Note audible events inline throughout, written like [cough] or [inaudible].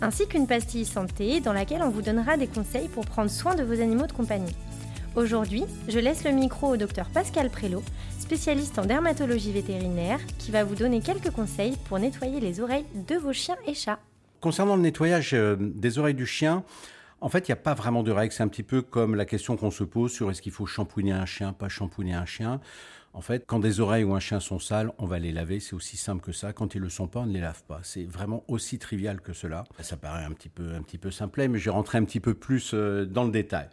ainsi qu'une pastille santé dans laquelle on vous donnera des conseils pour prendre soin de vos animaux de compagnie. Aujourd'hui, je laisse le micro au docteur Pascal Prélot, spécialiste en dermatologie vétérinaire, qui va vous donner quelques conseils pour nettoyer les oreilles de vos chiens et chats. Concernant le nettoyage euh, des oreilles du chien, en fait, il n'y a pas vraiment de règles. C'est un petit peu comme la question qu'on se pose sur est-ce qu'il faut shampouiner un chien, pas shampouiner un chien. En fait, quand des oreilles ou un chien sont sales, on va les laver. C'est aussi simple que ça. Quand ils le sont pas, on ne les lave pas. C'est vraiment aussi trivial que cela. Ça paraît un petit peu, un petit peu simplet, mais je vais rentrer un petit peu plus euh, dans le détail.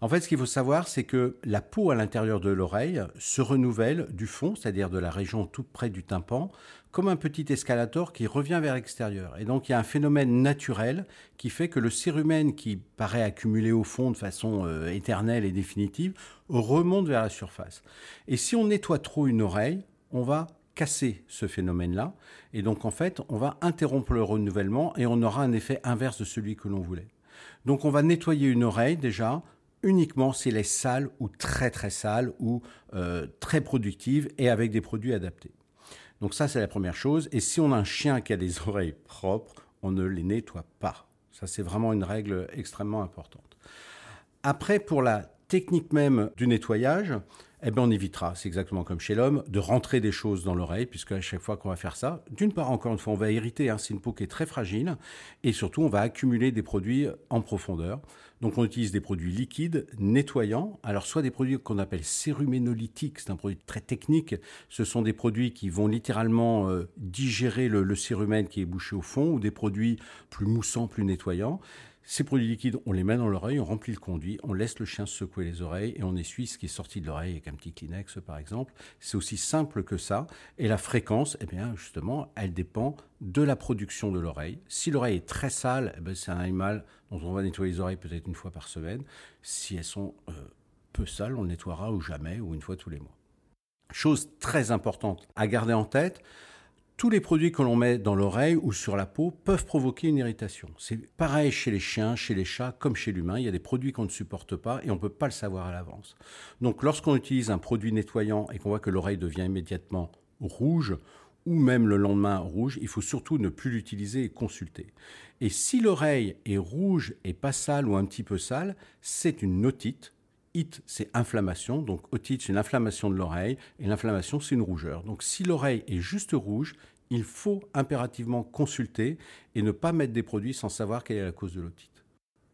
En fait, ce qu'il faut savoir, c'est que la peau à l'intérieur de l'oreille se renouvelle du fond, c'est-à-dire de la région tout près du tympan, comme un petit escalator qui revient vers l'extérieur. Et donc, il y a un phénomène naturel qui fait que le cérumen qui paraît accumulé au fond de façon euh, éternelle et définitive remonte vers la surface. Et si on nettoie trop une oreille, on va casser ce phénomène-là. Et donc, en fait, on va interrompre le renouvellement et on aura un effet inverse de celui que l'on voulait. Donc, on va nettoyer une oreille déjà uniquement si elle est sale ou très très sale ou euh, très productive et avec des produits adaptés. Donc ça, c'est la première chose. Et si on a un chien qui a des [laughs] oreilles propres, on ne les nettoie pas. Ça, c'est vraiment une règle extrêmement importante. Après, pour la technique même du nettoyage, eh bien, on évitera, c'est exactement comme chez l'homme, de rentrer des choses dans l'oreille, puisque à chaque fois qu'on va faire ça, d'une part, encore une fois, on va irriter, hein, c'est une peau qui est très fragile, et surtout, on va accumuler des produits en profondeur. Donc, on utilise des produits liquides, nettoyants. Alors, soit des produits qu'on appelle céruménolytiques, c'est un produit très technique. Ce sont des produits qui vont littéralement euh, digérer le, le qui est bouché au fond, ou des produits plus moussants, plus nettoyants. Ces produits liquides, on les met dans l'oreille, on remplit le conduit, on laisse le chien secouer les oreilles et on essuie ce qui est sorti de l'oreille avec un petit Kleenex par exemple. C'est aussi simple que ça. Et la fréquence, eh bien justement, elle dépend de la production de l'oreille. Si l'oreille est très sale, eh c'est un animal dont on va nettoyer les oreilles peut-être une fois par semaine. Si elles sont euh, peu sales, on le nettoiera ou jamais ou une fois tous les mois. Chose très importante à garder en tête, tous les produits que l'on met dans l'oreille ou sur la peau peuvent provoquer une irritation. C'est pareil chez les chiens, chez les chats, comme chez l'humain. Il y a des produits qu'on ne supporte pas et on ne peut pas le savoir à l'avance. Donc lorsqu'on utilise un produit nettoyant et qu'on voit que l'oreille devient immédiatement rouge, ou même le lendemain rouge, il faut surtout ne plus l'utiliser et consulter. Et si l'oreille est rouge et pas sale ou un petit peu sale, c'est une otite It, c'est inflammation. Donc, otite, c'est une inflammation de l'oreille. Et l'inflammation, c'est une rougeur. Donc, si l'oreille est juste rouge, il faut impérativement consulter et ne pas mettre des produits sans savoir quelle est la cause de l'otite.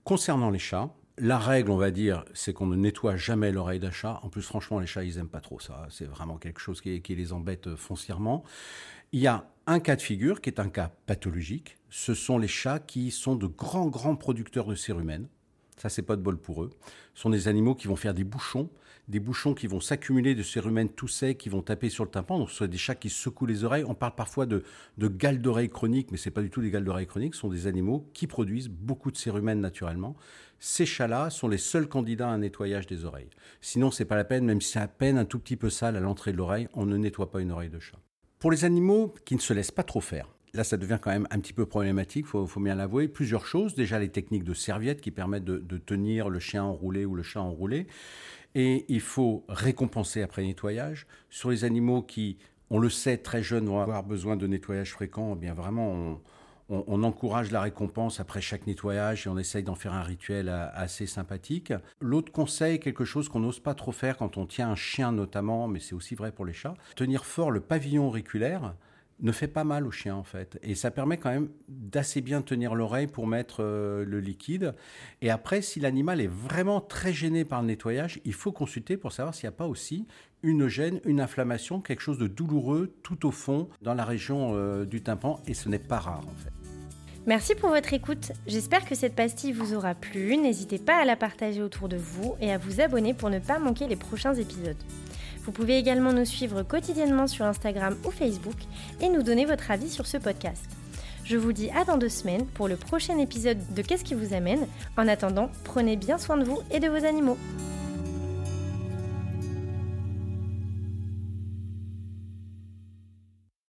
Concernant les chats, la règle, on va dire, c'est qu'on ne nettoie jamais l'oreille d'un chat. En plus, franchement, les chats, ils n'aiment pas trop ça. C'est vraiment quelque chose qui, les embête foncièrement. Il y a un cas de figure qui est un cas pathologique. Ce sont les chats qui sont de grands, grands producteurs de cérumen. Ça, c'est pas de bol pour eux. Ce sont des animaux qui vont faire des bouchons, des bouchons qui vont s'accumuler de cérumen tout secs, qui vont taper sur le tympan. Donc, ce sont des chats qui secouent les oreilles. On parle parfois de, de d'oreilles chroniques, mais c'est pas du tout des gales d'oreilles chroniques. Ce sont des animaux qui produisent beaucoup de cérumen naturellement. Ces chats-là sont les seuls candidats à un nettoyage des oreilles. Sinon, c'est pas la peine, même si c'est à peine un tout petit peu sale à l'entrée de l'oreille, on ne nettoie pas une oreille de chat. Pour les animaux qui ne se laissent pas trop faire, Là, ça devient quand même un petit peu problématique, il faut, bien l'avouer. Plusieurs choses. Déjà, les techniques de serviette qui permettent de, tenir le chien enroulé ou le chat enroulé. Et il faut récompenser après nettoyage. Sur les animaux qui, on le sait, très jeunes vont avoir besoin de nettoyage fréquent, eh bien vraiment, on, encourage la récompense après chaque nettoyage et on essaye d'en faire un rituel assez sympathique. L'autre conseil, quelque chose qu'on n'ose pas trop faire quand on tient un chien notamment, mais c'est aussi vrai pour les chats, tenir fort le pavillon auriculaire ne fait pas mal au chien en fait. Et ça permet quand même d'assez bien tenir l'oreille pour mettre euh, le liquide. Et après, si l'animal est vraiment très gêné par le nettoyage, il faut consulter pour savoir s'il n'y a pas aussi une gêne, une inflammation, quelque chose de douloureux tout au fond dans la région euh, du tympan. Et ce n'est pas rare en fait. Merci pour votre écoute. J'espère que cette pastille vous aura plu. N'hésitez pas à la partager autour de vous et à vous abonner pour ne pas manquer les prochains épisodes. Vous pouvez également nous suivre quotidiennement sur Instagram ou Facebook et nous donner votre avis sur ce podcast. Je vous dis à dans deux semaines pour le prochain épisode de Qu'est-ce qui vous amène? En attendant, prenez bien soin de vous et de vos animaux.